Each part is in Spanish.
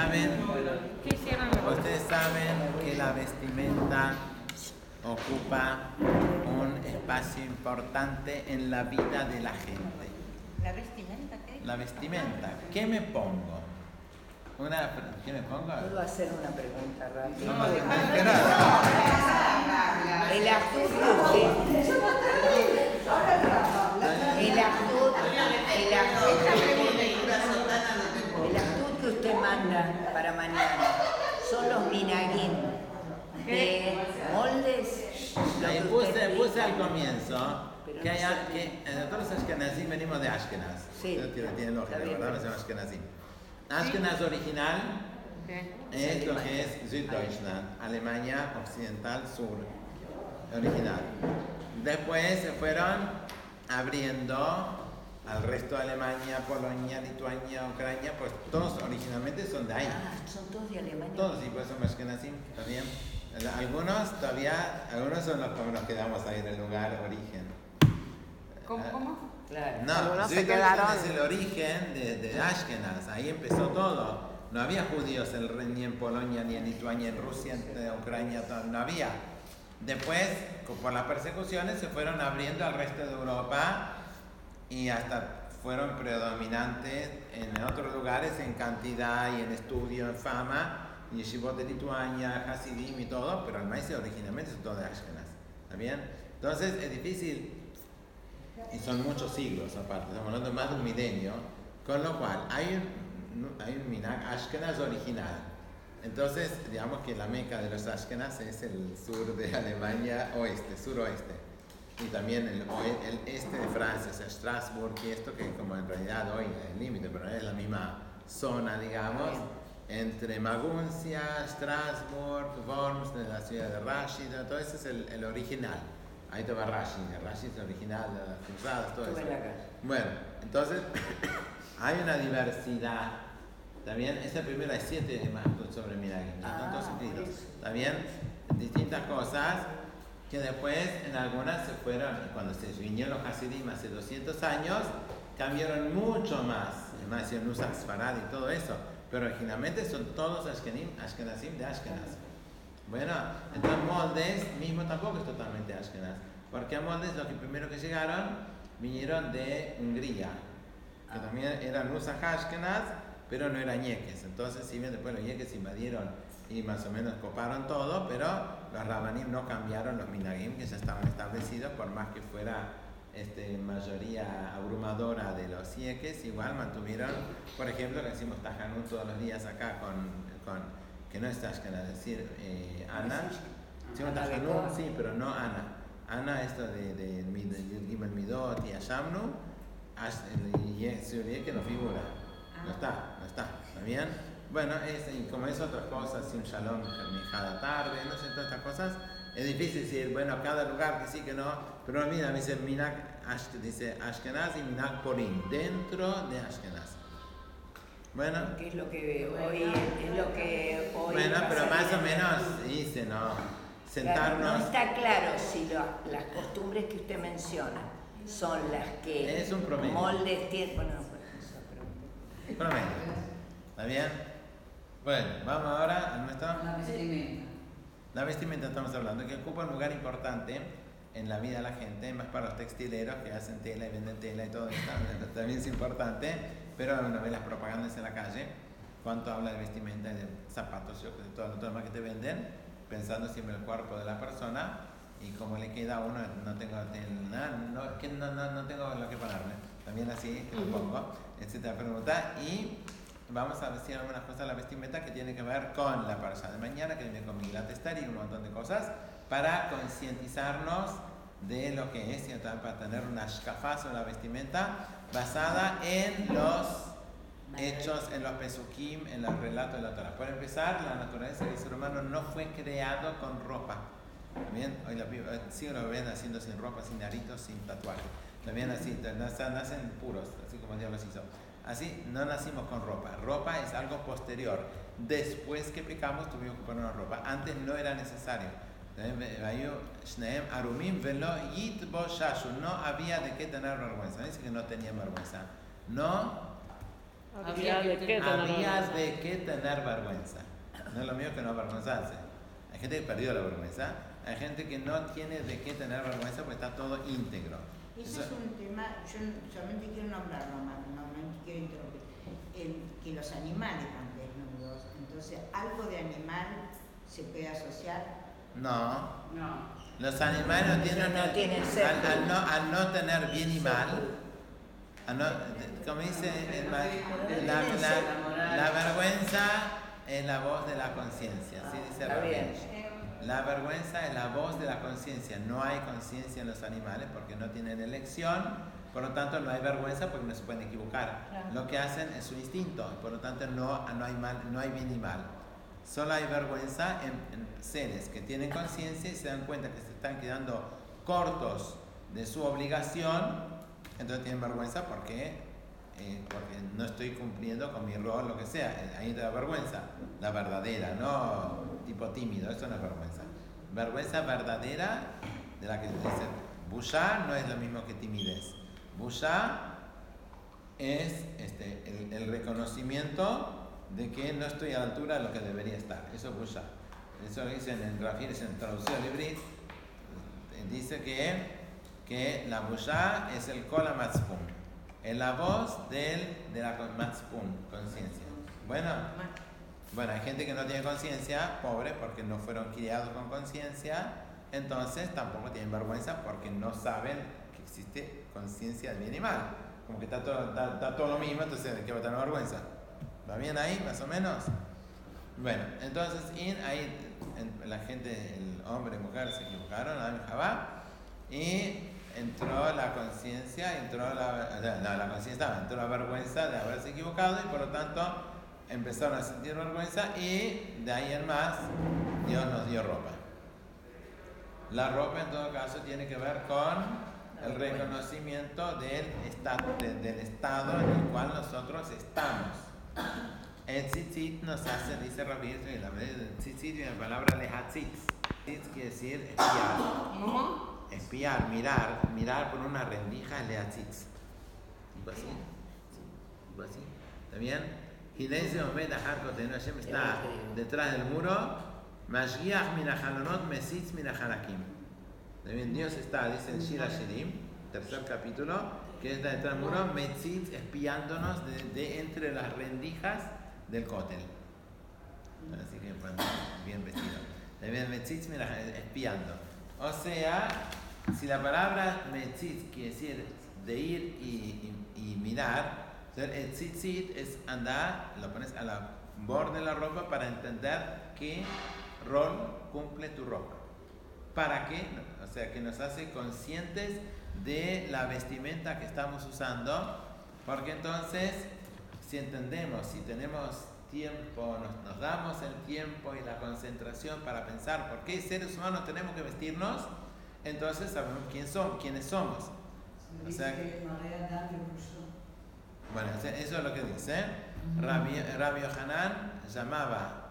saben, ustedes saben que la vestimenta ocupa un espacio importante en la vida de la gente. ¿La vestimenta qué? La vestimenta, ¿qué me pongo? Una, ¿Qué me pongo? ¿Puedo hacer una pregunta rápida? No, no, El actud que usted... El actud... El actud... para mañana son los minagim de moldes. lo puse, puse al comienzo Pero que, no hay, sé. que nosotros Ashkenazim venimos de Ashkenaz. Sí. Eso tiene, tiene lógica. ¿verdad? No llama Ashkenazim. Ashkenaz original es lo que es Süddeutschland, Alemania Occidental Sur, original. Después se fueron abriendo al resto de Alemania, Polonia, Lituania, Ucrania, pues todos originalmente son de ahí. Ah, son todos de Alemania. Todos, y por eso Ashkenazim también. Algunos todavía, algunos son los que nos quedamos ahí en el lugar origen. ¿Cómo? ¿Cómo? Claro. No, Algunos se quedaron- es el origen de, de Ashkenaz, ahí empezó todo. No había judíos en- ni en Polonia, ni en Lituania, en Rusia, en Ucrania, todo, no había. Después, por las persecuciones, se fueron abriendo al resto de Europa y hasta fueron predominantes en otros lugares en cantidad y en estudio, en fama, Yeshivot de Lituania, Hasidim y todo, pero el maíz originalmente es todo de Ashkenaz. ¿Está bien? Entonces es difícil y son muchos siglos aparte, estamos hablando de más de un milenio, con lo cual hay un, hay un minag Ashkenaz original. Entonces, digamos que la meca de los Ashkenaz es el sur de Alemania oeste, suroeste. Y también el, el este de Francia, o sea, Strasbourg y esto que como en realidad hoy es el límite, pero es la misma zona, digamos, entre Maguncia, Strasbourg, Worms, de la ciudad de Rashi, todo eso es el, el original. Ahí te va Rashi, Rashi es el original de las cruzadas, todo eso. Bueno, entonces hay una diversidad. ¿Está bien? Esta primera hay siete más sobre todos Ah, eso. ¿Está bien? Distintas cosas que después en algunas se fueron, cuando se vinieron los Hasidim hace 200 años, cambiaron mucho más. Además, hicieron Nusach Sfarad y todo eso. Pero originalmente son todos Ashkenim, Ashkenazim de Ashkenaz. Bueno, entonces moldes mismo tampoco es totalmente Ashkenaz. Porque a moldes los que primero que llegaron vinieron de Hungría, que también eran Nusach Ashkenaz, pero no eran ñeques. Entonces, si bien después los ñeques invadieron y más o menos coparon todo, pero los rabanim no cambiaron los minagim que ya estaban establecidos, por más que fuera este, mayoría abrumadora de los yeques, igual mantuvieron, por ejemplo, que decimos Tajanú todos los días acá con, con que no es Ashkenaz, es decir, eh, Ana. Decimos Ana Tajanú, sí, pero no Ana. Ana, esto de, de, Gimel Midot y Ashamnu, Ash- el Ye- Sur que no figura. No está, no está. ¿Está bien? Bueno, es, y como es otras cosas, un shalom cada tarde, no sé, todas estas cosas, es difícil decir, bueno, cada lugar que sí, que no, pero mira, me dice Minak, Ash- dice Ashkenaz y Minak Porim, dentro de Ashkenaz. Bueno, ¿Qué es lo que hoy es lo que hoy bueno, pero más o en- menos dice, no, Claro, sentarnos. no está claro si lo- las costumbres que usted menciona son las que Es un promedio. moldes tienen. Bueno, pues, eso, pero- Promedio. ¿Está bien? Bueno, vamos ahora a nuestro... La vestimenta. La vestimenta estamos hablando, que ocupa un lugar importante en la vida de la gente, más para los textileros que hacen tela y venden tela y todo esto, también es importante, pero uno ve las propagandas en la calle, cuánto habla de vestimenta y de zapatos, de todo lo demás que te venden, pensando siempre en el cuerpo de la persona y cómo le queda a uno, no tengo tela, no, que no, no, no tengo lo que ponerme, también así, que lo pongo, etcétera, pregunta, y vamos a decir algunas cosas de la vestimenta que tiene que ver con la parasha de mañana, que viene con Migilat Esther y un montón de cosas, para concientizarnos de lo que es, y para tener una shkafá sobre la vestimenta basada en los hechos, en los pesukim, en los relatos de la Torah. Por empezar, la naturaleza del ser humano no fue creado con ropa. También, hoy la, eh, sí lo ven haciendo sin ropa, sin aritos, sin tatuaje. También así, nacen puros, así como Dios los hizo. Así, no nacimos con ropa. Ropa es algo posterior. Después que pecamos tuvimos que ponernos ropa. Antes no era necesario. No había de qué tener vergüenza. No dice que no tenía vergüenza. No había, de qué tener, de qué tener vergüenza. No es lo mío que no avergonzarse. Hay gente que perdió la vergüenza. Hay gente que no tiene de qué tener vergüenza porque está todo íntegro. Ese es un tema, yo solamente quiero nombrarlo que los animales van desnudos, entonces algo de animal se puede asociar. No. No. Los animales no tienen, No tienen ser. al, al no, al no tener bien y mal, al no- como dice el la, la- la vergüenza es la voz de la conciencia, así dice. La vergüenza es la voz de la conciencia. No hay conciencia en los animales porque no tienen elección. Por lo tanto, no hay vergüenza porque no se pueden equivocar. Claro. Lo que hacen es su instinto. Por lo tanto, no, no, hay, mal, no hay bien y mal. Solo hay vergüenza en, en seres que tienen conciencia y se dan cuenta que se están quedando cortos de su obligación. Entonces tienen vergüenza porque, eh, porque no estoy cumpliendo con mi rol, lo que sea. Eh, Ahí te da vergüenza. La verdadera, no tipo tímido. Eso no es vergüenza. Vergüenza verdadera de la que dice Bushá no es lo mismo que timidez. Bushá es este, el, reconocimiento de que no estoy a la altura de lo que debería estar. Eso es Bushá. Eso lo dicen en Rafir, en traducción libre, dice que, que la Bushá es el Kola Matspun, es la voz del, de la Matspun, conciencia. Bueno, bueno, hay gente que no tiene conciencia, pobre, porque no fueron criados con conciencia, entonces tampoco tienen vergüenza porque no saben existe conciencia de bien y mal. Como que está todo, está, está todo lo mismo, entonces ¿de qué va a tener vergüenza? ¿Va bien ahí, más o menos? Bueno, entonces in, ahí en- la gente, el hombre y mujer se equivocaron, Adán y Jabá, y entró la conciencia, entró la, no, la conciencia, entró la vergüenza de haberse equivocado y por lo tanto empezaron a sentir vergüenza y de ahí en más Dios nos dio ropa. La ropa en todo caso tiene que ver con el reconocimiento del, esta- de- del estado en el cual nosotros estamos. El tzitzit nos hace, dice Rabbi, la el tzitzit viene la palabra lehatzitz. Tzitzit quiere decir espiar. Espiar, mirar, mirar por una rendija es lehatzitz. Tipo así. Así. ¿Está bien? Y en ese momento Hashem está detrás del muro. Mashgiach min halonot mesitz min halakim. ¿Está bien? Dios está, dice el Shira Shirim, tercer capítulo, que está detrás del muro, metzitz espiándonos de, de entre las rendijas del cótel. Así que bien vestido. También metzitz mira, espiando. O sea, si la palabra metzitz quiere decir de ir y, y- y mirar, el tzitzit es andar, lo pones a la borde de la ropa para entender qué rol cumple tu ropa. ¿Para qué? O sea, que nos hace conscientes de la vestimenta que estamos usando, porque entonces, si entendemos, si tenemos tiempo, nos, nos damos el tiempo y la concentración para pensar por qué seres humanos tenemos que vestirnos, entonces sabemos quién son, quiénes somos. O sea, bueno, eso es lo que dice. Rabbi, Rabbi Hanan llamaba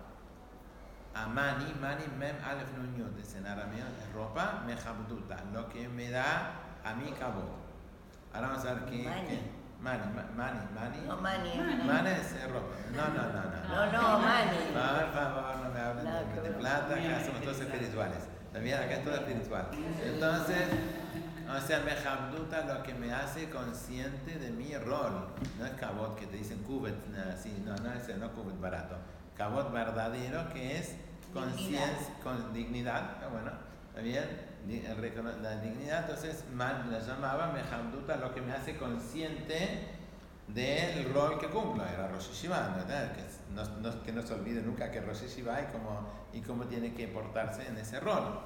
a Mani, Mani Mem Alef Nun Yud, dice en arameo, es ropa, Mejabduta, lo que me da a mí cabo. Ahora vamos a ver qué. Mani. qué- Mani, ma- Mani, Mani. No, Mani. Mani es ropa. No, no, no, no. No, no, Mani. Por favor, no me hablen Nada de, de plata, acá somos todos espirituales. También acá es todo espiritual. Entonces, o sea, me jabduta lo que me hace consciente de mi rol. No es cabot que te dicen cubet, así, no, no es no cubet barato. Cabot verdadero que es conciencia, con dignidad, ah, bueno, el recono- la dignidad, entonces man la llamaba me jabduta lo que me hace consciente del rol que cumplo, era Rosh Hashiva, ¿no? que, no, no- que no se olvide nunca que Rosh Hashiva y cómo, y cómo tiene que portarse en ese rol.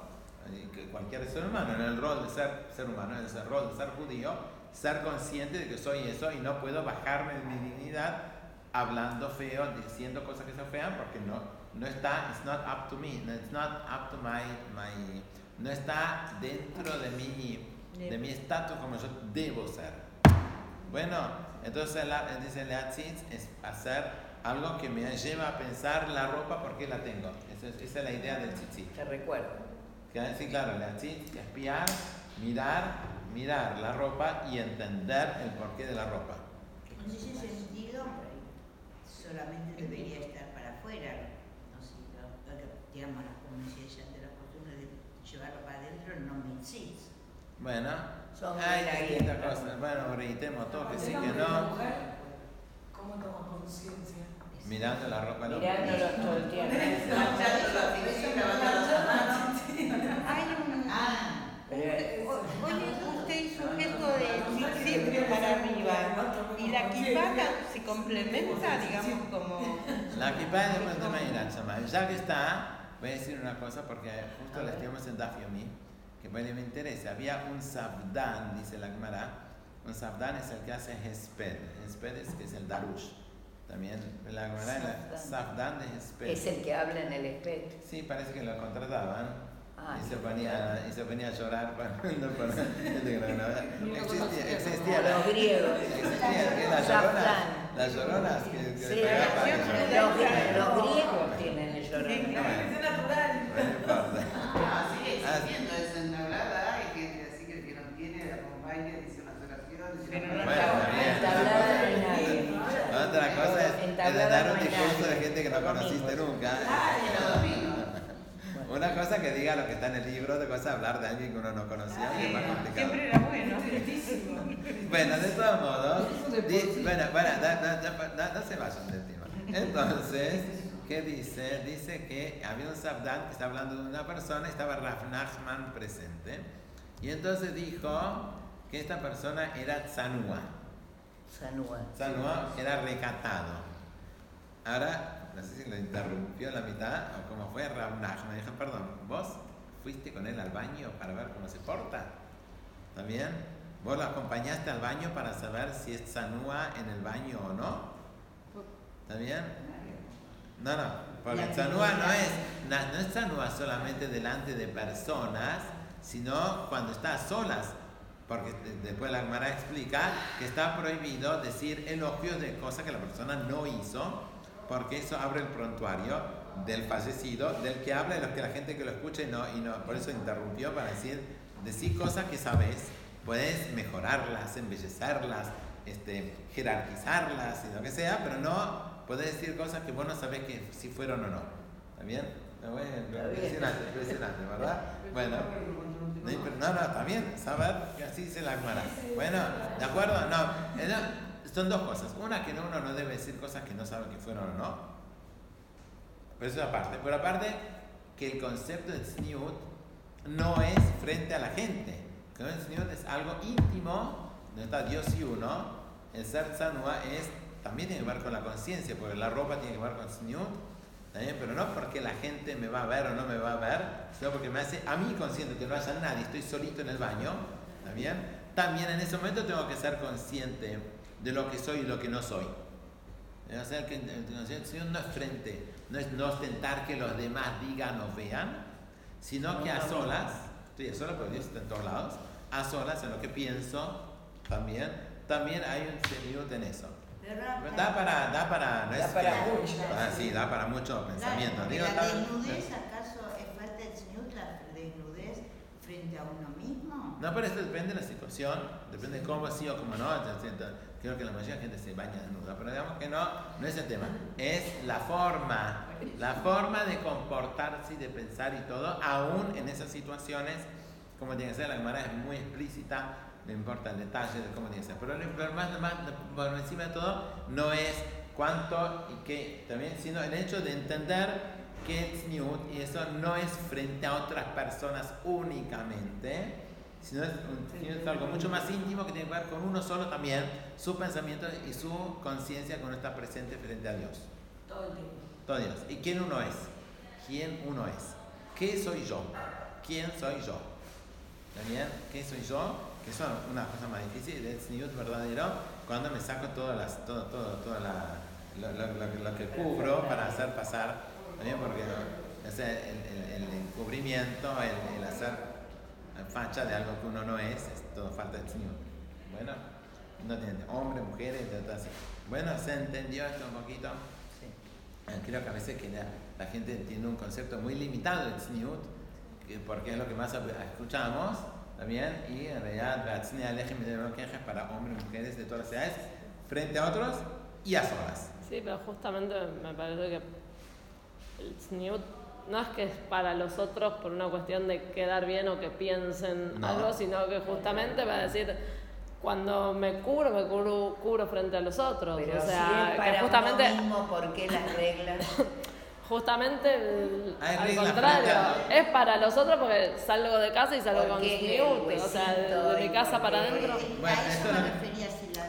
Que cualquier ser humano, en el rol de ser ser humano, en ese rol de ser judío, ser consciente de que soy eso y no puedo bajarme de mi dignidad hablando feo, diciendo cosas que son feas, porque no, no está, it's not up to me, no, it's not up to my, my, no está dentro de mi, de mi estatus como yo debo ser. Bueno, entonces la, dice Leatzitz es hacer algo que me lleva a pensar la ropa porque la tengo. Esa es, esa es la idea del tzitzit. Te recuerdo. Sí, claro, Leatzitz, espiar, mirar, mirar la ropa y entender el porqué de la ropa. En ese sentido, solamente debería estar para afuera, no sé, lo- lo que, digamos, las como decía ella, de la costumbre de llevarlo para adentro no me existe. Bueno, Son hay distintas cosas. Bueno, reitemos todo que sí, que no. ¿Cómo toma conciencia? Mirando la ropa hombre. Mirándolo todo el tiempo. Hay un... Ah, Oye, usted hizo un gesto de tzitzit para arriba. ¿Y la se complementa, digamos, como...? La kippah es un tema de Ya que está, voy a decir una cosa porque justo la estuvimos en Daf Yomi, que puede me interesa. Había un sabdán, dice la Gemara. Un sabdán es el que hace Hesped. Hesped es que es el darush. También la Gemara es la sabdán de Hesped. Es el que habla en el espejo. Sí, parece que lo contrataban. Ah, y, se ponía, y se ponía a llorar que grababa. Existía, existía, los griegos. existía que las Sabdán. lloronas, las lloronas que, que Sí, le pegaban los, los griegos tienen el llorón. Es natural. No importa. Ah, sigue existiendo eso en tablada, hay gente así que el que no tiene, la acompaña, dice unas oraciones. Pero una- no Bueno, está bien. Entablada no hay nadie. Otra cosa es, es de dar un discurso de gente que no conociste nunca. Ah, y los domingos. Una cosa que diga lo que está en el libro, otra cosa hablar de alguien que uno no conocía, que es más complicado. Siempre era bueno. Tristísimo. Bueno, de todos modos, di- bueno, bueno, da- da- da- da- no se vayan del tema. Entonces, ¿qué dice? Dice que había un sabdán que está hablando de una persona, estaba Raf Nachman presente, y entonces dijo que esta persona era Tzanua. Sanúa. Tzanua era recatado. Ahora, no sé si lo interrumpió en la mitad o cómo fue, Raf Nachman dijo, perdón, ¿vos fuiste con él al baño para ver cómo se porta? ¿Está bien? ¿Vos lo acompañaste al baño para saber si es Tzanua en el baño o no? ¿Está bien? No, no, porque Tzanua no es, no, es Tzanua solamente delante de personas, sino cuando está a solas. Porque de- después la Gemara explica que está prohibido decir elogios de cosas que la persona no hizo, porque eso abre el prontuario del fallecido, del que habla y los que la gente que lo escucha y no, y no, por eso interrumpió para decir, decir cosas que sabes, puedes mejorarlas, embellecerlas, este, jerarquizarlas y lo que sea, pero no puedes decir cosas que vos no sabés que si fueron o no. ¿Está bien? Impresionante, impresionante, ¿verdad? Bueno. No, no, bien, saber que así se la Gemara. Bueno, ¿de acuerdo? No, eh, no, son dos cosas. Una, que uno no debe decir cosas que no sabe que fueron o no. Pero eso es aparte. Pero aparte, que el concepto de tzniut no es frente a la gente. Que el tzniut es algo íntimo, donde está Dios y uno. El ser tzanua es, también tiene que ver con la conciencia, porque la ropa tiene que ver con tzniut. ¿Está bien? Pero no porque la gente me va a ver o no me va a ver, sino porque me hace a mí consciente que no haya nadie, estoy solito en el baño, ¿está bien? También en ese momento tengo que ser consciente de lo que soy y lo que no soy. Eh, O sea, que el Señor no es frente, no es no ostentar que los demás digan o vean, sino que a solas, estoy a solas porque Dios está en todos lados, a solas en lo que pienso también, también hay un sentido en eso. Da para, da para, no Da es para que- mucho. Ah, sí, da para mucho pensamiento. La, Digo, la desnudez, ¿acaso es falta de señor la desnudez frente a uno? No, pero esto depende de la situación, depende de cómo sí o cómo no. Creo que la mayoría de la gente se baña desnuda, pero digamos que no, no es el tema. Es la forma, la forma de comportarse y de pensar y todo, aún en esas situaciones, como tiene que ser, la Gemara es muy explícita, no importa el detalle de cómo tiene que ser. Pero lo más, más por encima de todo, no es cuánto y qué, también, sino el hecho de entender que es tzniut y eso no es frente a otras personas únicamente, sino es, un- es algo mucho más íntimo que tiene que ver con uno solo también, su pensamiento y su conciencia uno está presente frente a Dios. Todo el tiempo. Todo Dios. ¿Y quién uno es? ¿Quién uno es? ¿Qué soy yo? ¿Quién soy yo? ¿Está bien? ¿Qué soy yo? Que eso es una cosa más difícil, el tzniut verdadero, cuando me saco todas las, todo, todo, toda la, lo, lo- lo- lo que cubro para hacer pasar, ¿está bien? Porque ¿no? o sea, el, el- el encubrimiento, el, el hacer facha de algo que uno no es, es todo falta de tzniut. Bueno, no tiene hombres, mujeres, así. Bueno, ¿se entendió esto un poquito? Sí. Eh, Creo que a veces que la, la gente tiene un concepto muy limitado de tzniut, que- porque es lo que más escuchamos también, y en realidad Batzne Alejem de quejas para hombres y mujeres de todas las edades, frente a otros y a solas. Sí, pero justamente me parece que el sniut no es que es para los otros por una cuestión de quedar bien o que piensen No. algo, sino que justamente va a decir, cuando me cubro, me cubro, cubro frente a los otros. Pero o si sea, es que justamente, uno mismo, ¿por qué las reglas? justamente el- al contrario, a- es para los otros porque salgo de casa y salgo con sniut, el o sea, de, mi casa para adentro. Bueno, a eso me refería si la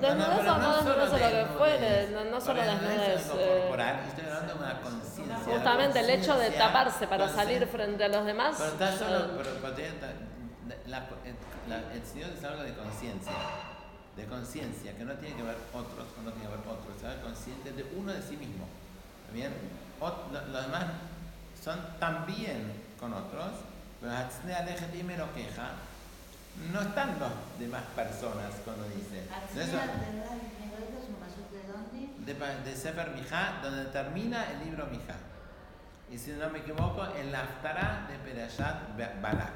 desnudez No, o no desnudez o lo que fuere, no, no solo es algo eh, corporal, estoy hablando de una conciencia. Justamente el hecho de taparse para salir frente a los demás. Pero está solo, eh, pero, el Señor es algo de conciencia, de conciencia, que no tiene que ver otros, no tiene que ver otros, algo consciente de uno de sí mismo. ¿Está bien? Ot- lo- los demás son también con otros, pero Hatzne Alejat y me lo queja, no están las demás personas cuando dice. No es- Hatzneat, ¿verdad? ¿Me lo dices un paso de dónde? de, Sefer Mijá, donde termina el libro Mijá. Y si no me equivoco, en la Haftarah de Perashat Ba- Balak.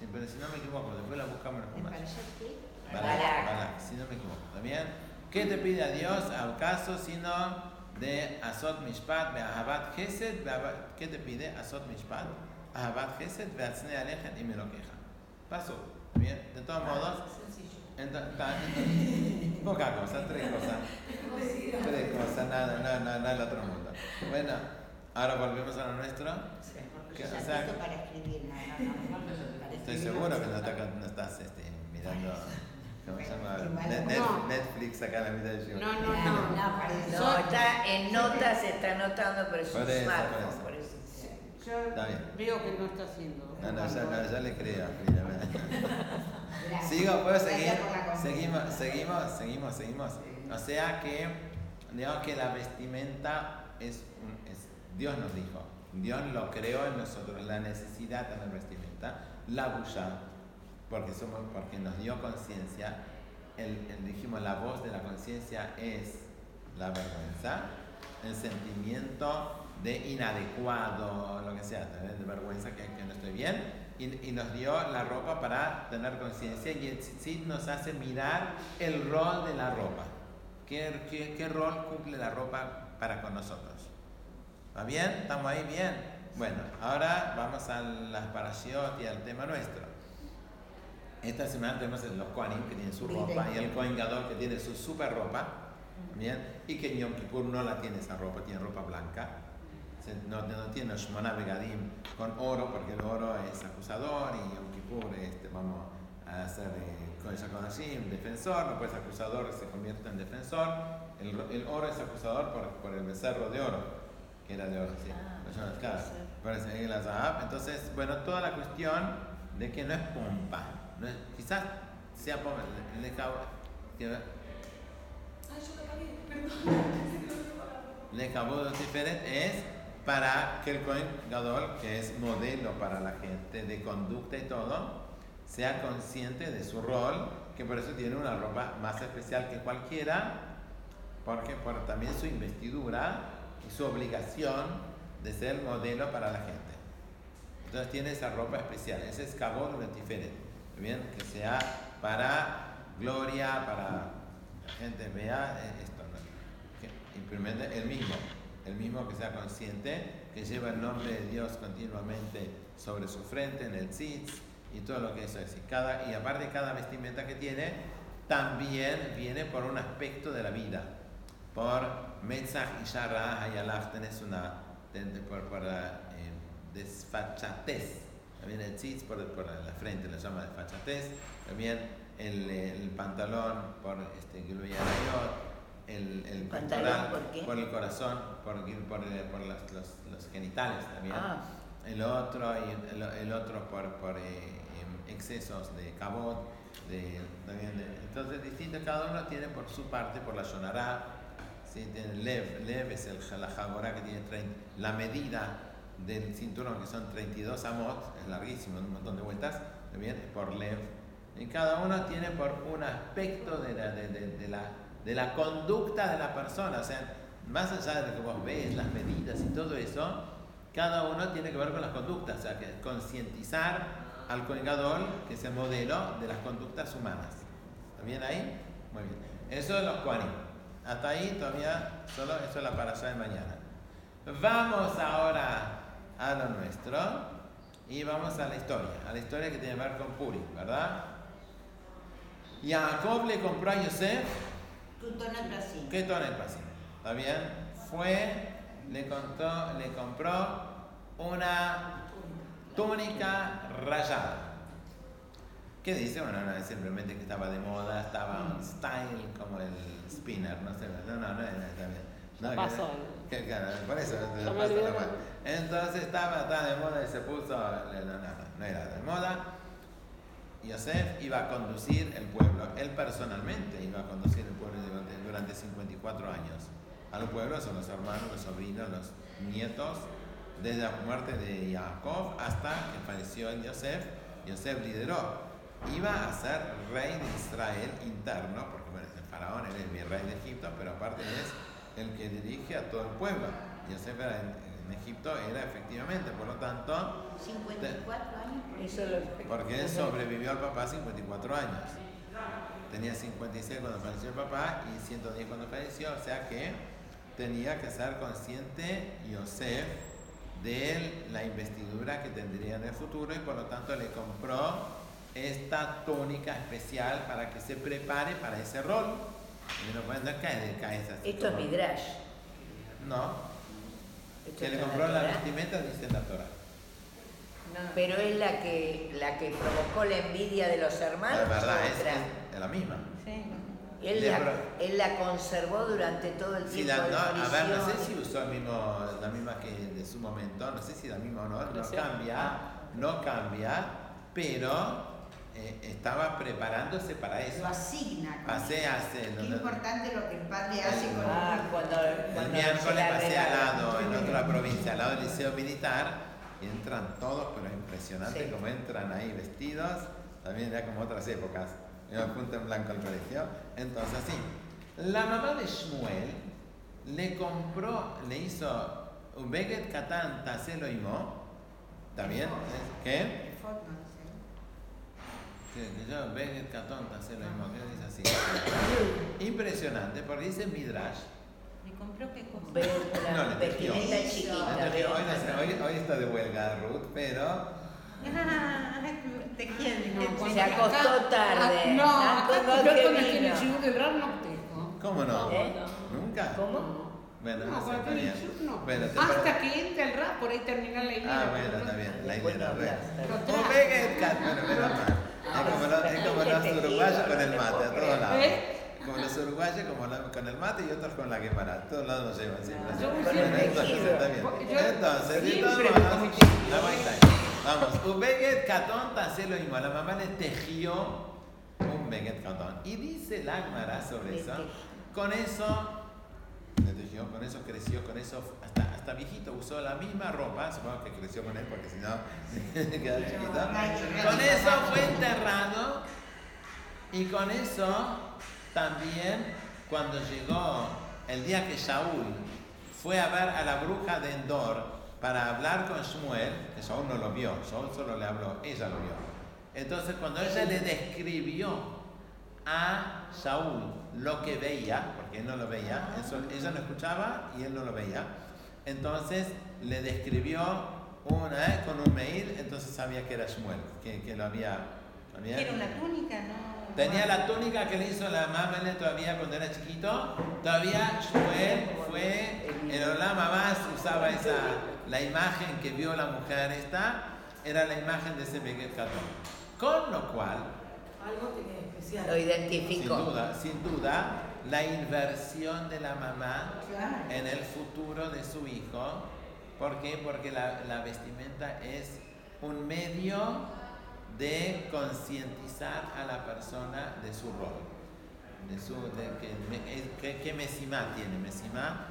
Sí, pero si no me equivoco, después la buscamos en los. Balak. Balak, si no me equivoco. ¿Está bien? ¿Qué te pide a Dios al caso sino de Asot Mishpat, Be'ahabat Gesed? ¿Qué te pide? Asot Mishpat, Ahabat Gesed, Be'atzne Alechet y me lo queja. Pasó. ¿Bien? De todos modos, poca cosa, tres cosas. Tres cosas, nada, nada, nada, nada del otro mundo. Bueno, ahora volvemos a lo nuestro. Que, o Ya sea, para escribir, no, no, no. estoy seguro que no, está- no estás este, mirando ¿cómo se llama? No. Netflix acá en la mitad del show. No, no, No, no. no, está en notas, se está anotando, pero es Por un eso, por smartphone, eso. por eso. Yo Está bien. veo que no está haciendo. No, no, ya, no, ya le creo. Sigo, puedo seguir. la. Seguimos, seguimos, seguimos, seguimos. O sea que, digamos que la vestimenta es, un, es Dios nos dijo, Dios lo creó en nosotros, la necesidad de tener vestimenta, la bulla, porque somos, porque nos dio conciencia. El, el- dijimos la voz de la conciencia es la vergüenza, el sentimiento de inadecuado, lo que sea, de vergüenza que, que no estoy bien, y, y nos dio la ropa para tener conciencia y el tzitzit nos hace mirar el rol de la ropa. ¿Qué, qué, qué rol cumple la ropa para con nosotros? ¿Va bien? ¿Estamos ahí bien? Bueno, ahora vamos a las parashiot y al tema nuestro. Esta semana tenemos los Kohanim que tienen su ropa y el Kohen Gadol que tiene su super ropa. Bien, y que Yom Kippur no la tiene esa ropa, tiene ropa blanca. No, no tiene Shmona Begadim con oro, porque el oro es acusador y Yom Kippur este, vamos a hacer eh, con esa Kodashim, defensor, no pues acusador se convierte en defensor. El, el oro es acusador por, por el becerro de oro, que era de oro, sí. Ah, claro, la Zahab. Entonces, bueno, toda la cuestión de que no es pompa, no es- quizás sea pompa, Ay, yo perdón. Le Kabod Tiferet es para que el Kohen Gadol, que es modelo para la gente de conducta y todo, sea consciente de su rol, que por eso tiene una ropa más especial que cualquiera, porque por también su investidura y su obligación de ser modelo para la gente. Entonces tiene esa ropa especial, ese es Kabod Tiferet, bien, que sea para gloria, para la gente vea eh, esto. ¿no? que implemente el mismo, el mismo que sea consciente, que lleva el nombre de Dios continuamente sobre su frente, en el tzitz y todo lo que eso es. Y, cada, y aparte cada vestimenta que tiene, también viene por un aspecto de la vida. Por Metzach y Shara Hayalach tenés una, por, por la eh, desfachatez. También el tzitz por, por la frente, lo llama desfachatez. También el, el pantalón por este, Gilui Arayot, el, el ¿Pantalón pectoral por qué? el corazón, por, por, eh, por los, los- los genitales también. Ah, El otro, el, el otro por, por eh, em, excesos de cabot, de, también de- entonces distinto, cada uno tiene por su parte, por la shonará, ¿sí? tiene lev, lev es el, la jagorá que tiene 30, la medida del cinturón que son 32 amot, es larguísimo, un montón de vueltas, también por lev, y cada uno tiene por un aspecto de la, de, de- de la, de la conducta de la persona, o sea, más allá de lo que vos ves, las medidas y todo eso, cada uno tiene que ver con las conductas, o sea, que concientizar al colgador, que es el modelo de las conductas humanas. ¿Está bien ahí? Muy bien. Eso es los Kohanim. Hasta ahí todavía solo eso es la parasha de mañana. Vamos ahora a lo nuestro y vamos a la historia, a la historia que tiene que ver con Puri, ¿verdad? Jacob le compró a Yosef Tutona Brasil. ¿Qué tono el paciente? ¿Está bien? Fue, le, contó, le compró una túnica rayada. ¿Qué dice? Bueno, no es simplemente que estaba de moda, estaba en style como el spinner, no sé. No, no, no, no está bien. No, que- pasó. que- claro, por eso. Entonces estaba, estaba de moda y se puso. No, no, no, no era de moda. Yosef iba a conducir el pueblo, él personalmente iba a conducir el pueblo durante, durante 54 años. A los pueblos son los hermanos, los sobrinos, los nietos, desde la muerte de Jacob hasta que falleció el Yosef. Yosef lideró. Iba a ser rey de Israel interno, porque bueno, el faraón, él es el rey de Egipto, pero aparte es el que dirige a todo el pueblo. Yosef era en, en Egipto era efectivamente, por lo tanto, 54 años. porque él sobrevivió al papá 54 años. Tenía 56 cuando falleció el papá y 110 cuando falleció, o sea que tenía que ser consciente Yosef de la investidura que tendría en el futuro y por lo tanto le compró esta túnica especial para que se prepare para ese rol. Y no, puede- no cae, cae así Esto es Midrash. No, que le compró la Torá. vestimenta dice en la Torah. Pero es la que, la que provocó la envidia de los hermanos. La verdad es, la misma. Sí. Él Le la, él la conservó durante todo el Sí, tiempo la- de a ver, no sé si usó el mismo, la misma que de su momento, no sé si la misma o no, no cambia, no cambia, pero eh, estaba preparándose para Lo eso. asigna. con- Pasé hace, Qué no, importante lo que el padre hace con Ah, cuando, el cuando miércoles se la pasé al regala. lado, en al lado del liceo militar, y entran todos, pero es impresionante Sí. como entran ahí vestidos, también era como otras épocas, iba punta en blanco al colegio. Entonces, sí, la mamá de Shmuel le compró, le hizo un Beget Katan Taselo Imo, ¿está bien? ¿Qué? yo, Beget Katan Taselo Imo, ¿qué dice así? Impresionante, porque dice Midrash. ¿Me compró qué cosa? Ve- No, chiquita. Entonces, ve- hoy, no sé, hoy- hoy está de huelga Ruth, pero Ah, te quieren. No, te- cuando- Se acostó acá- tarde. ah, No, Ah, acá con que el shiur de Brar no tejo. ¿cómo no? ¿Eh? ¿Nunca? ¿Cómo? Bueno, No, no no. Bueno, Hasta que entre el rap, por ahí termina la idea. Ah, bueno, está bien, la hilera, no Kat, bueno, menos mal. Es como los uruguayos con el mate, a todos lados. Como los uruguayos como la- con el mate y otros con la quemara. Todos lados nos llevan siempre. Yo Bueno, siempre- entonces está bien. De todos modos. Vamos, un Beget Katón Taselo Imo. La mamá le tejió un Beget Katón. Y dice la Agmara sobre eso. Con eso le tejió, con eso creció, con eso hasta, hasta viejito usó la misma ropa, supongo que creció con él porque si no chiquito. Con eso fue enterrado y con eso también cuando llegó el día que Shaul fue a ver a la bruja de Endor para hablar con Shmuel, que Shaul no lo vio, Shaul solo le habló, ella lo vio. Entonces cuando ella le describió a Saúl lo que veía, porque él no lo veía, ella no escuchaba y él no lo veía, entonces le describió una, eh, con un mail, entonces sabía que era Shmuel, que, que lo había... había- Era una túnica, ¿no? Tenía la túnica que le hizo la mamá él todavía cuando era chiquito. Todavía Shmuel fue, en Olama más usaba esa, la imagen que vio la mujer esta, era la imagen de ese Beget Katón. Con lo cual, Algo tenía especial. Lo sin identificó. duda, sin duda, la inversión de la mamá en el futuro de su hijo. ¿Por qué? Porque la, la vestimenta es un medio de concientizar a la persona de su rol. De su, de que, me- que- ¿Qué Mesimá tiene? Mesimá.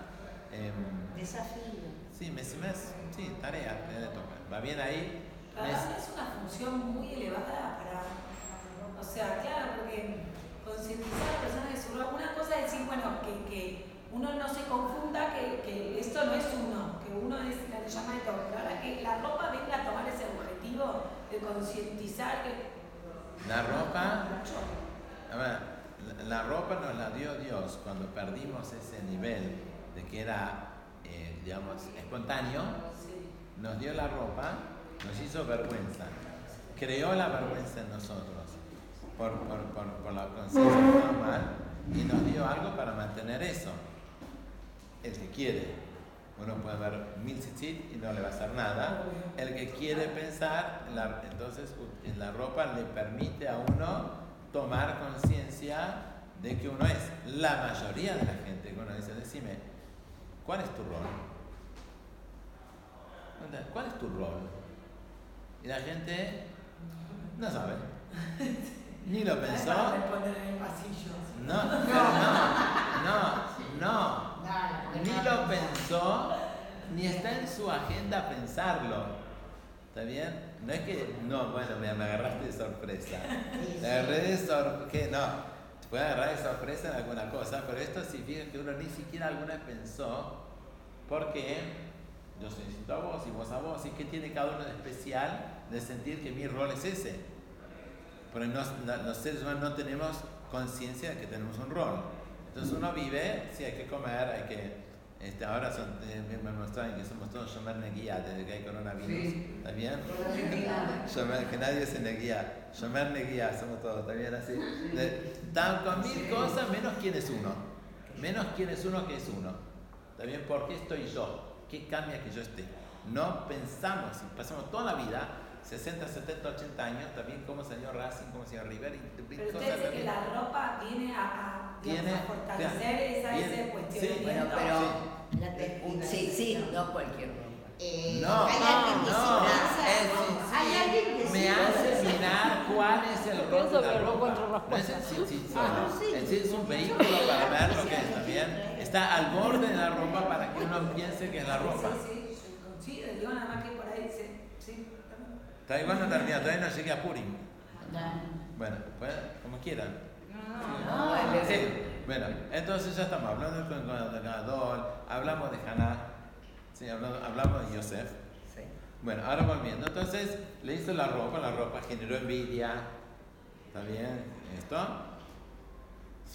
em, Desafío. sí, Mesimá es sí, tarea que le toca. ¿Va bien ahí? La Mes- es una función muy elevada para, o sea, claro, porque concientizar a la persona de su rol. Una cosa es decir, bueno, que, que uno no se confunda que, que esto no es uno, que uno es la que llama de todo. Pero ahora que la ropa venga a tomar ese objetivo de concientizar que La ropa, a ver, la, la ropa nos la dio Dios cuando perdimos ese nivel de que era, eh, digamos, espontáneo. Nos dio la ropa, nos hizo vergüenza, creó la vergüenza en nosotros por, por, por, por la conciencia normal y nos dio algo para mantener eso. El que quiere. Uno puede ver mil tzitzit y no le va a hacer nada. El que quiere pensar, la- entonces u- la ropa le permite a uno tomar conciencia de que uno es. La mayoría de la gente que uno dice, decime, ¿cuál es tu rol? ¿Cuál es tu rol? Y la gente no sabe. Ni lo pensó. En pasillo. No, no, no, Ni lo pensó, ni está en su agenda pensarlo. ¿Está bien? No es que, no, bueno, me, me agarraste de sorpresa. Me agarré de sorpresa, no, te puede agarrar de sorpresa en alguna cosa, pero esto significa que uno ni siquiera alguna vez pensó, porque yo soy distinto a vos y vos a vos, y qué tiene cada uno de especial de sentir que mi rol es ese. Porque no- no- los seres humanos no tenemos conciencia de que tenemos un rol. Entonces uno vive, sí hay que comer, hay que... Este, ahora son, eh, me mostraron que somos todos Shomer Neguía desde que hay coronavirus. Sí. ¿Está bien? Shomer- que nadie se neguía. Shomer Neguía, somos todos, ¿está bien así? De- Están con mil cosas menos quién es uno. Menos quién es uno que es uno. ¿Está bien? ¿Por qué estoy yo? ¿Qué cambia que yo esté? No pensamos, pasamos toda la vida, 60, 70, 80 años, también cómo salió Racing, cómo salió River, y Pero usted dice que la ropa viene a, a, Tiene- a fortalecer esa, viene- ese sí. Bueno, pero textura. sí, sí, no cualquier ropa. Eh, No, hay alguien que no, sí hay alguien que sí me hace mirar cuál es el rol de la no ropa. No es sí, sí, sí, Ah, no. sí. Es un vehículo para ver lo que es también. Está al borde de la ropa para que uno piense que es la ropa. Sí, sí, coincide, digo nada más que por ahí dice, sí. Todavía igual no termina, todavía no llegué a Purim. Bueno, pues, como quieran. No, Sí, bueno, entonces ya estamos hablando con, con de Gadol, hablamos de Haná, sí, hablamos, hablamos de Yosef. Sí. Bueno, ahora volviendo, entonces le hizo la ropa, la ropa generó envidia, ¿está bien? ¿Esto?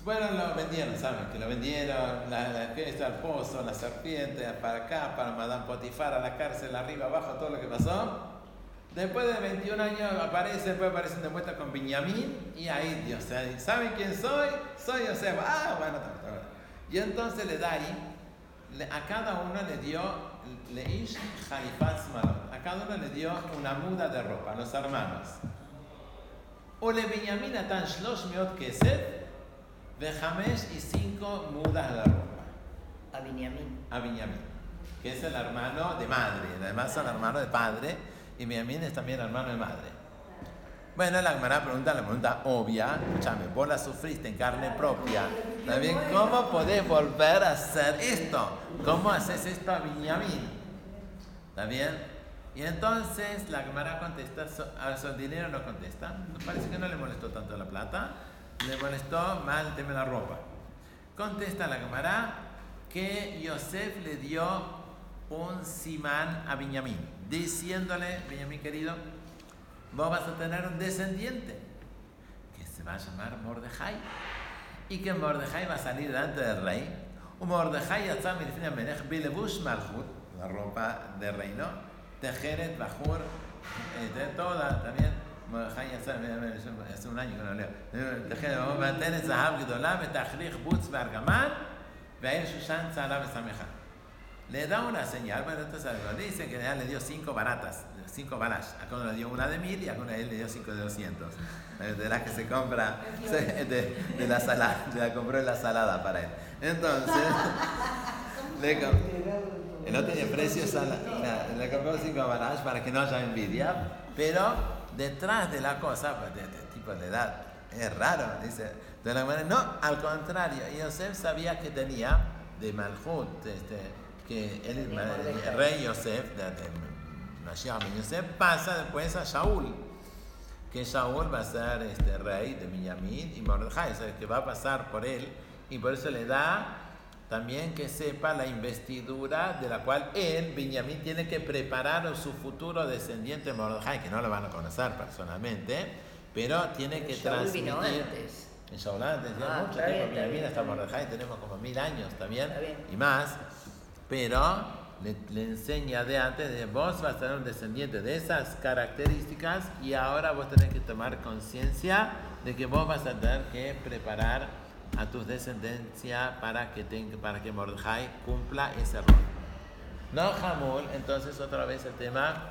Bueno, lo vendieron, ¿saben? Que lo vendieron, la, la fiesta, el pozo, la serpiente, para acá, para Madame Potifar, a la cárcel, arriba, abajo, todo lo que pasó. Después de 21 años aparece, después aparecen de vuelta con Benjamín y ahí Dios, ¿saben quién soy? Soy José. Ah, bueno, está bien. Y entonces le da a cada uno le dio, le ish Haifaz Malot, a cada uno le dio una muda de ropa, los hermanos. O le Benjamín atan shlosh meot kesef, vejamesh y cinco mudas de ropa A Benjamín. a Benjamín, que es el hermano de madre, además son hermanos de padre, y Benjamín es también hermano de madre. Bueno, la Gemara pregunta la pregunta obvia, escúchame, vos la sufriste en carne propia, ¿está bien? ¿Cómo podés volver a hacer esto? ¿Cómo haces esto a Benjamín? ¿Está bien? Y entonces la Gemara contesta, a su dinero no contesta, parece que no le molestó tanto la plata, le molestó más el tema de la ropa. Contesta la Gemara que Yosef le dio un simán a Benjamín, diciéndole, Benjamín querido, vos vas a tener un descendiente que se va a llamar Mordejai y que Mordejai va a salir delante del rey. Mordejai la ropa de reino, Tejeret, Bajur, de toda también. Mordejai hace un año que no leo. Tejeret, Bajur, Tejeret, Zahab, Gedolam, Tachlich, Butz, Bargamán, Ve'er Shushan, Tzalab, Sameja. Le da una señal, bueno, entonces dicen que le dio cinco baratas, cinco balash. A uno le dio una de mil y a uno él le dio cinco de doscientos. Eh, De las que se compra, de, de la salada, de la compró en la salada para él. Entonces, le no tiene precio, esa la- la- le compró cinco balash para que no haya envidia, pero detrás de la cosa, pues de este tipo de edad, es raro, dice. De la manera, no, al contrario, Yosef sabía que tenía de Malhut, este, que Tenía el Mordecai. rey Yosef, de, de Mashiach ben Yosef, pasa después a Shaul, que Shaul va a ser este rey de Benjamín y Mordejai, o sea, que va a pasar por él, y por eso le da también que sepa la investidura de la cual él, Benjamín, tiene que preparar a su futuro descendiente Mordejai, que no lo van a conocer personalmente, pero tiene que Shaul transmitir. vino antes. En Shaulán decía Ah, mucho tiempo, bien, hasta. Mordejai tenemos como mil años también, Está bien. y más, pero le, enseña de antes, de vos vas a ser un descendiente de esas características y ahora vos tenés que tomar conciencia de que vos vas a tener que preparar a tus descendencia para que, tenga, para que cumpla ese rol. No Hamul, entonces otra vez el tema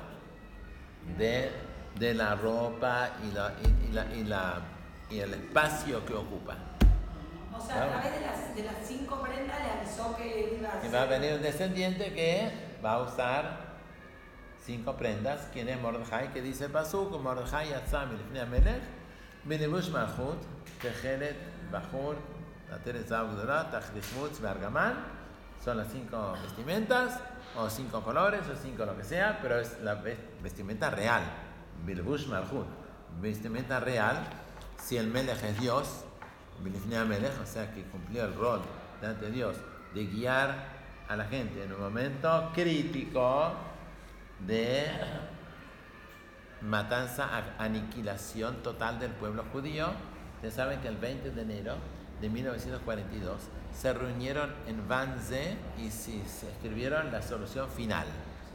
de, de la ropa y la, y, la, y el espacio que ocupa. O sea, a través de las, de las cinco prendas le avisó que iba a Y va a venir un descendiente que va a usar cinco prendas. ¿Quién es Mordejai? Que dice Pasuk, Mordejai Yatzam Ilfnei Amelech, Benibush Malchut, Tejeret, Bajur, Ateret Zaugdorah, Tachdichmutz, Bergamán. Son las cinco vestimentas, o cinco colores, o cinco lo que sea, pero es la ves- vestimenta real. Bilbush Malchut, vestimenta real. Si el Melech es Dios, O sea que cumplió el rol delante de Dios de guiar a la gente en un momento crítico de matanza, aniquilación total del pueblo judío. Ustedes saben que el 20 de enero de 1942 se reunieron en Vanze y se escribieron la solución final,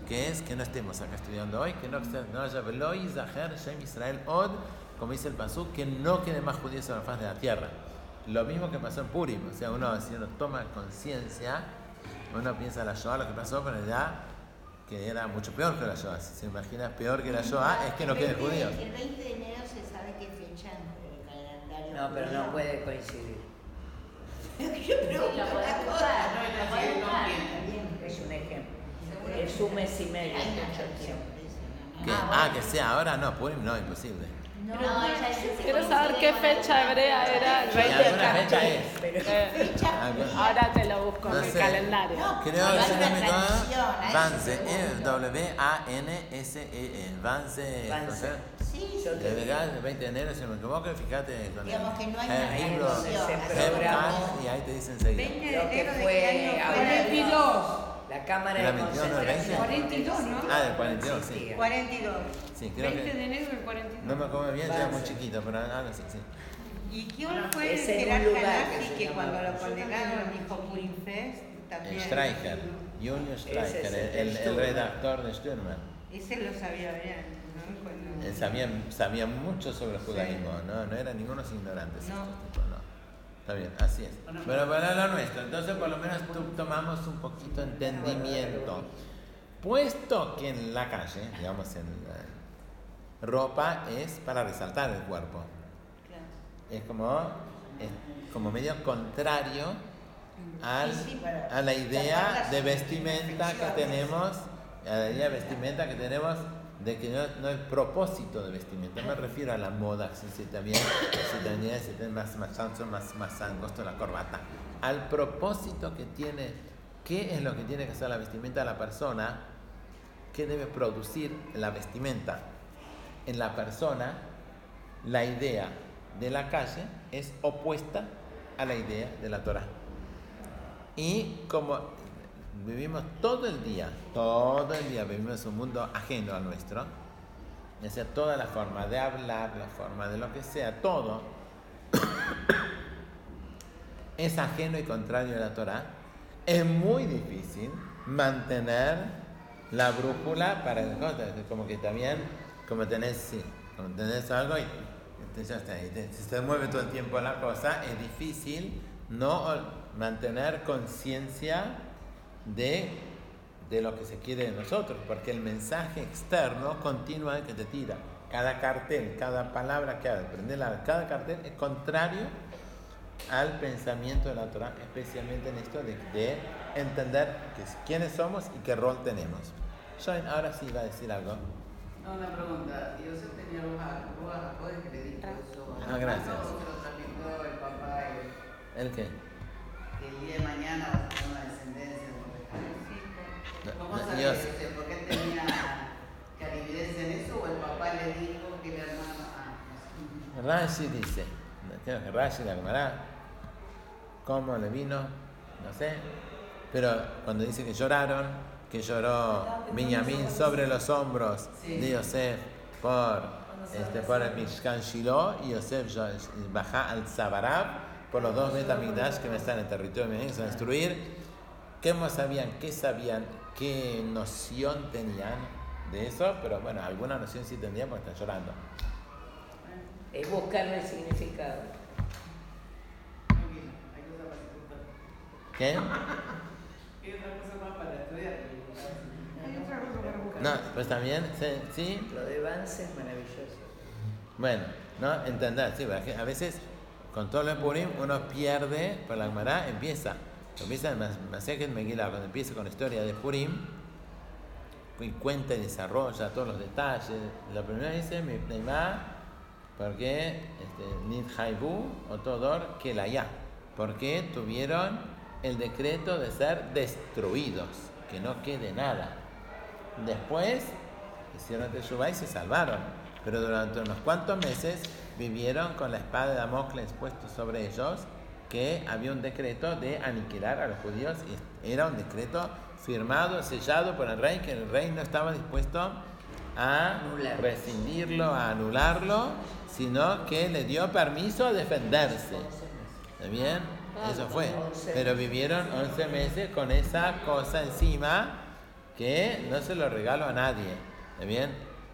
que es que no estemos acá estudiando hoy, que no, haya Veloi, Zaher, Shem Israel, Od, como dice el Pasuk, que no quede más judíos en la faz de la tierra. Lo mismo que pasó en Purim, o sea, uno, si uno toma conciencia, uno piensa la Shoah, lo que pasó, pero ya que era mucho peor que la Shoah. Si se imagina peor que la Shoah, es que no queden El 20 de- judíos. El 20 de enero se sabe qué fecha en el calendario. No, pero judío. no puede coincidir. Yo pregunto la no. Es un ejemplo. Es un mes y medio. Que- ah, que sea ahora, no, Purim no, imposible. No, Pero no, ella Quiero saber qué fecha hebrea era el ¿Y 20 de alguna fecha es? Eh, Ah, bueno. ahora te lo busco en No el sé. calendario. No, Creo que hay se una llama tradición, hay Vance, E. W-A-N-S-E-E. Vance, Vance. José. Sí, Yo sí. De verdad, el 20 de enero, si no me equivoco, fíjate Digamos que no hay el una libro tradición, y ahí te dicen enseguida. 20 de enero de fue qué año fue. ahora- 42. La Cámara de 21, ¿no? Concentración. 42, ¿no? Ah, del 42, sí. existía. 42. Sí, creo 20 de que. enero del 42. No me acuerdo bien, era muy chiquito, pero ah, no sé, sí. ¿Y quién fue el jerarca lugar que cuando lo condenaron dijo Purim Fest? También. Streicher, Junior Streicher, es el el, el redactor de Sturman. Ese lo sabía bien, ¿no? Cuando- Él sabía, sabía mucho sobre el judaísmo, ¿no? No eran ningunos ignorantes. No. Está bien, así es. Pero para lo nuestro, entonces por lo menos tomamos un poquito de entendimiento. Puesto que en la calle, digamos en la ropa, es para resaltar el cuerpo. Es como, es como medio contrario al, a la idea de vestimenta que tenemos, a la idea de vestimenta que tenemos de que no, no hay propósito de vestimenta. Me refiero a la moda, si, si también, si también si tiene más, más ancho, más, más angosto la corbata. Al propósito que tiene, qué es lo que tiene que hacer la vestimenta de la persona, qué debe producir la vestimenta en la persona, la idea de la calle es opuesta a la idea de la Torah. Y como vivimos todo el día, todo el día vivimos un mundo ajeno al nuestro, o sea, toda la forma de hablar, la forma de lo que sea, todo es ajeno y contrario a la Torah, es muy difícil mantener la brújula para el como que también, como tenés, sí, como tenés algo y te- ya te- se mueve todo el tiempo la cosa, es difícil no mantener conciencia de, de lo que se quiere de nosotros, porque el mensaje externo continúa que te tira. Cada cartel, cada palabra que aprende, cada cartel es contrario al pensamiento de la Torah, especialmente en esto de, de entender que, es- quiénes somos y qué rol tenemos. Join, ahora sí va a decir algo. No, una pregunta. Tenía roja, roja, ¿puedes que le dijo eso? Ah, gracias. ¿O se lo el papá ¿El qué? que el día de mañana va a tener una de Sabía yo- Yosef? ¿Por qué tenía clarividencia en eso o el papá le dijo que no sé. Rashi dice, Rashi, la Gemara, cómo le vino, no sé, pero cuando dice que lloraron, que lloró Benjamín sobre los hombros de Yosef por este, por el Mishkan Shiloh y Yosef yo- baja al Zabarab por los dos Betamigdash que están en el territorio de que se van a destruir. ¿Qué más sabían? ¿Qué sabían? ¿Qué noción tenían de eso? Pero bueno, alguna noción sí tendrían porque están llorando. Es buscarle el significado. Muy bien, hay cosas para disfrutar. ¿Qué? Hay otra cosa más para estudiar. Hay otra cosa para buscar. No, pues también, sí, sí. Lo de Vance es maravilloso. Bueno, ¿no? Entender, sí, porque a veces con todo lo Purim uno pierde, pero la Gemara empieza. Empieza en Masejet Megillah, cuando empieza con la historia de Purim, y cuenta y desarrolla todos los detalles. La primera dice, mi porque este, Nid Haibu o Todor que la ya, porque tuvieron el decreto de ser destruidos, que no quede nada. Después hicieron Teshuvah y se salvaron, pero durante unos cuantos meses vivieron con la espada de Damocles puesto sobre ellos, que había un decreto de aniquilar a los judíos, era un decreto firmado, sellado por el rey, que el rey no estaba dispuesto a rescindirlo, a anularlo, sino que le dio permiso a defenderse. ¿Está bien? Eso fue. Pero vivieron 11 meses con esa cosa encima que no se lo regalo a nadie. ¿Está bien?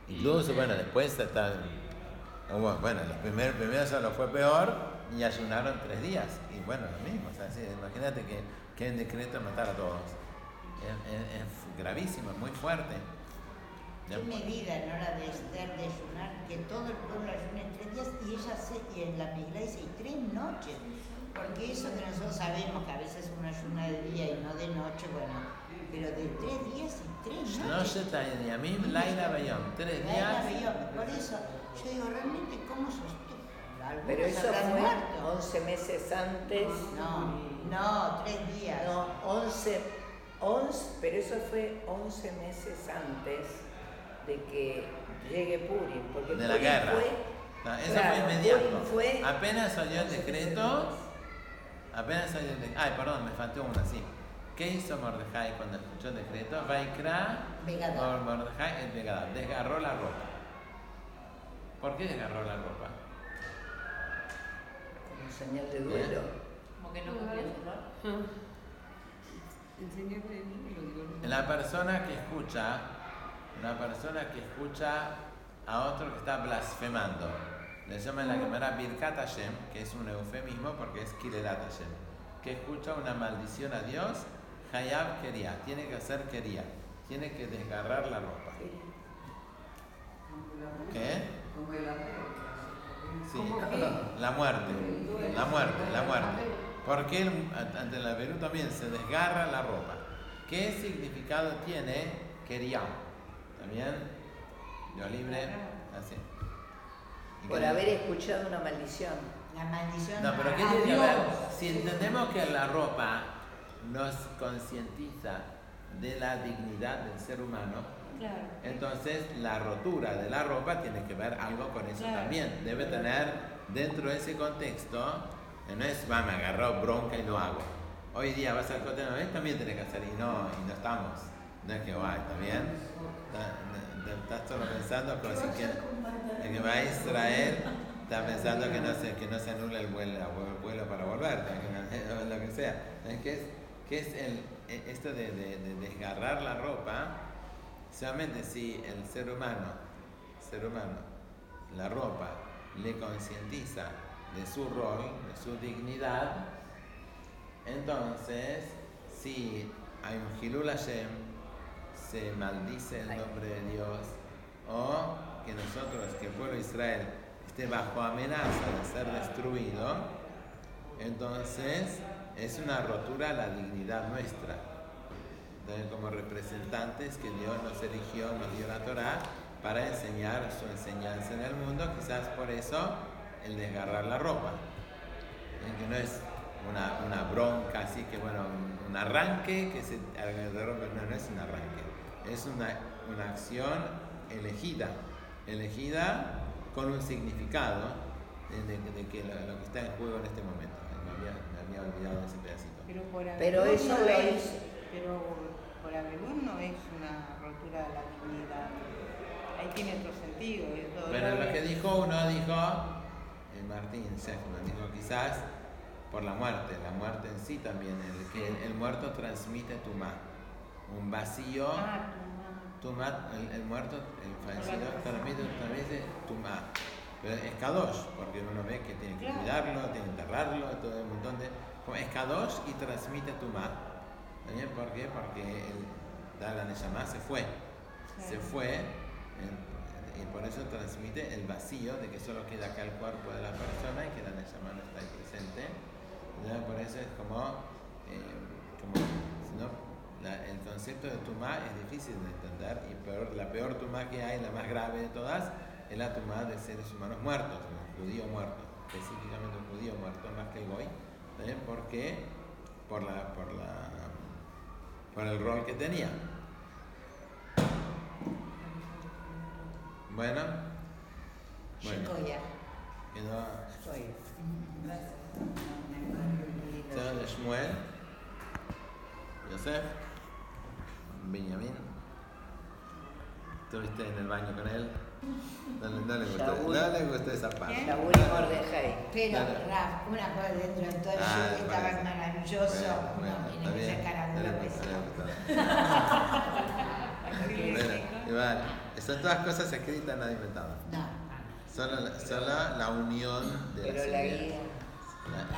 Incluso, bueno, después hasta... Bueno, los primeros, primero solo fue peor y ayunaron tres días. Y bueno, lo mismo. O sea, sí, imagínate que, que un decreto de matar a todos. Es, es- es gravísimo, es muy fuerte. Qué medida, ¿no? La de Esther de ayunar, que todo el pueblo ayuna en tres días y ella se, y en la Megilá dice, y tres noches. Porque eso que nosotros sabemos que a veces uno ayuna de día y no de noche, bueno, pero de tres días y tres No noches. se trae ni a mí, Laila Bayón. Tres Laila días. Bayón, Por eso, yo digo, realmente, ¿cómo sostuvo? Algunos Pero eso fue muerto. 11 meses antes. No, no, tres días. No, 11, 11, pero eso fue 11 meses antes de que llegue Purim. Porque De la Purim guerra. Fue, No, eso Claro, fue inmediato. Purim fue- Apenas salió el decreto. Apenas salió el decreto. Ay, perdón, me faltó una, sí. ¿Qué hizo Mordejai cuando escuchó el decreto? Vaikra Mordejai el. Desgarró la ropa. ¿Por qué desgarró la ropa? Señal de duelo. Como que no no. La persona que escucha, una persona que escucha a otro que está blasfemando, le llaman la cámara Birkat Hashem, que es un eufemismo porque es Kirelat Hashem, que escucha una maldición a Dios, Hayab quería, tiene que hacer quería, tiene que desgarrar la ropa. ¿Qué? Sí, la muerte, la muerte, la muerte. Porque ante la Perú también se desgarra la ropa. ¿Qué significado tiene quería? ¿También? Dios libre, así. ¿Y Por haber escuchado una maldición. La maldición No, pero ¿qué tiene que Dios. ver? Si entendemos que la ropa nos concientiza de la dignidad del ser humano, Claro. entonces la rotura de la ropa tiene que ver algo con eso Claro. también. Debe tener dentro de ese contexto, eh, no es, va, me agarró bronca y lo hago. Hoy día vas al cote de también tenés que hacer y no, y no estamos. No es que va, ¿está bien? Está- Estás solo pensando quieres. El que va a Israel está pensando que no se, que no se anule el vuelo, el vuelo para volver, que no- lo que sea. ¿Sabes ¿Qué es, qué es el, esto de, de- de desgarrar la ropa? Solamente si el ser humano, ser humano, la ropa le concientiza de su rol, de su dignidad, entonces si hay un Hilul Hashem, se maldice el nombre de Dios, o que nosotros, que el pueblo de Israel esté bajo amenaza de ser destruido, entonces es una rotura a la dignidad nuestra. Entonces, como representantes que Dios nos eligió, nos dio la Torah para enseñar su enseñanza en el mundo, quizás por eso el desgarrar la ropa. Eh, Que no es una, una bronca así que, bueno, un, arranque que se agarró, no, no es un arranque, es una, una acción elegida, elegida con un significado de, de- de que lo, lo que está en juego en este momento. Me había, me había olvidado ese pedacito. Pero por Pero Abelún eso es, pero por Abelún no es una rotura de la dignidad. ahí tiene otro sentido. el Pero lo que es- dijo uno, dijo eh, Martín Seligman, dijo quizás por la muerte, la muerte en sí también, el, que el, el muerto transmite tumá, un vacío, Ah, tumá, el, el muerto, el fallecido transmite, transmite tumá. Pero es kadosh, porque uno ve que tiene que cuidarlo, tiene que enterrarlo, todo un montón de... Es kadosh y transmite tumá. ¿También por qué? Porque el Neshama se fue. Se fue y por eso transmite el vacío de que solo queda acá el cuerpo de la persona y que la Neshama no está ahí presente. ¿Ya? Por eso es como, eh, como la- el concepto de tumá es difícil de entender y peor, la peor tumá que hay, la más grave de todas, es la tumá de seres humanos muertos, un judío muerto, específicamente un judío muerto más que el goy. ¿eh? ¿Por qué? Por, la, por, la, por el rol que tenía. Bueno, bueno, de Shmuel, Yosef, Benjamín. ¿Estuviste en el baño con él? No, le- no le gustó, Shaul. no le gustó esa parte. Shaul y Mordejai. Pero. Raf, una cosa dentro de todo el Ah, show me estaba parece. maravilloso. Bueno, bueno, no, está tiene que sacar son todas cosas escritas, nadie inventado. No. Solo, solo la unión de Pero la guía. La-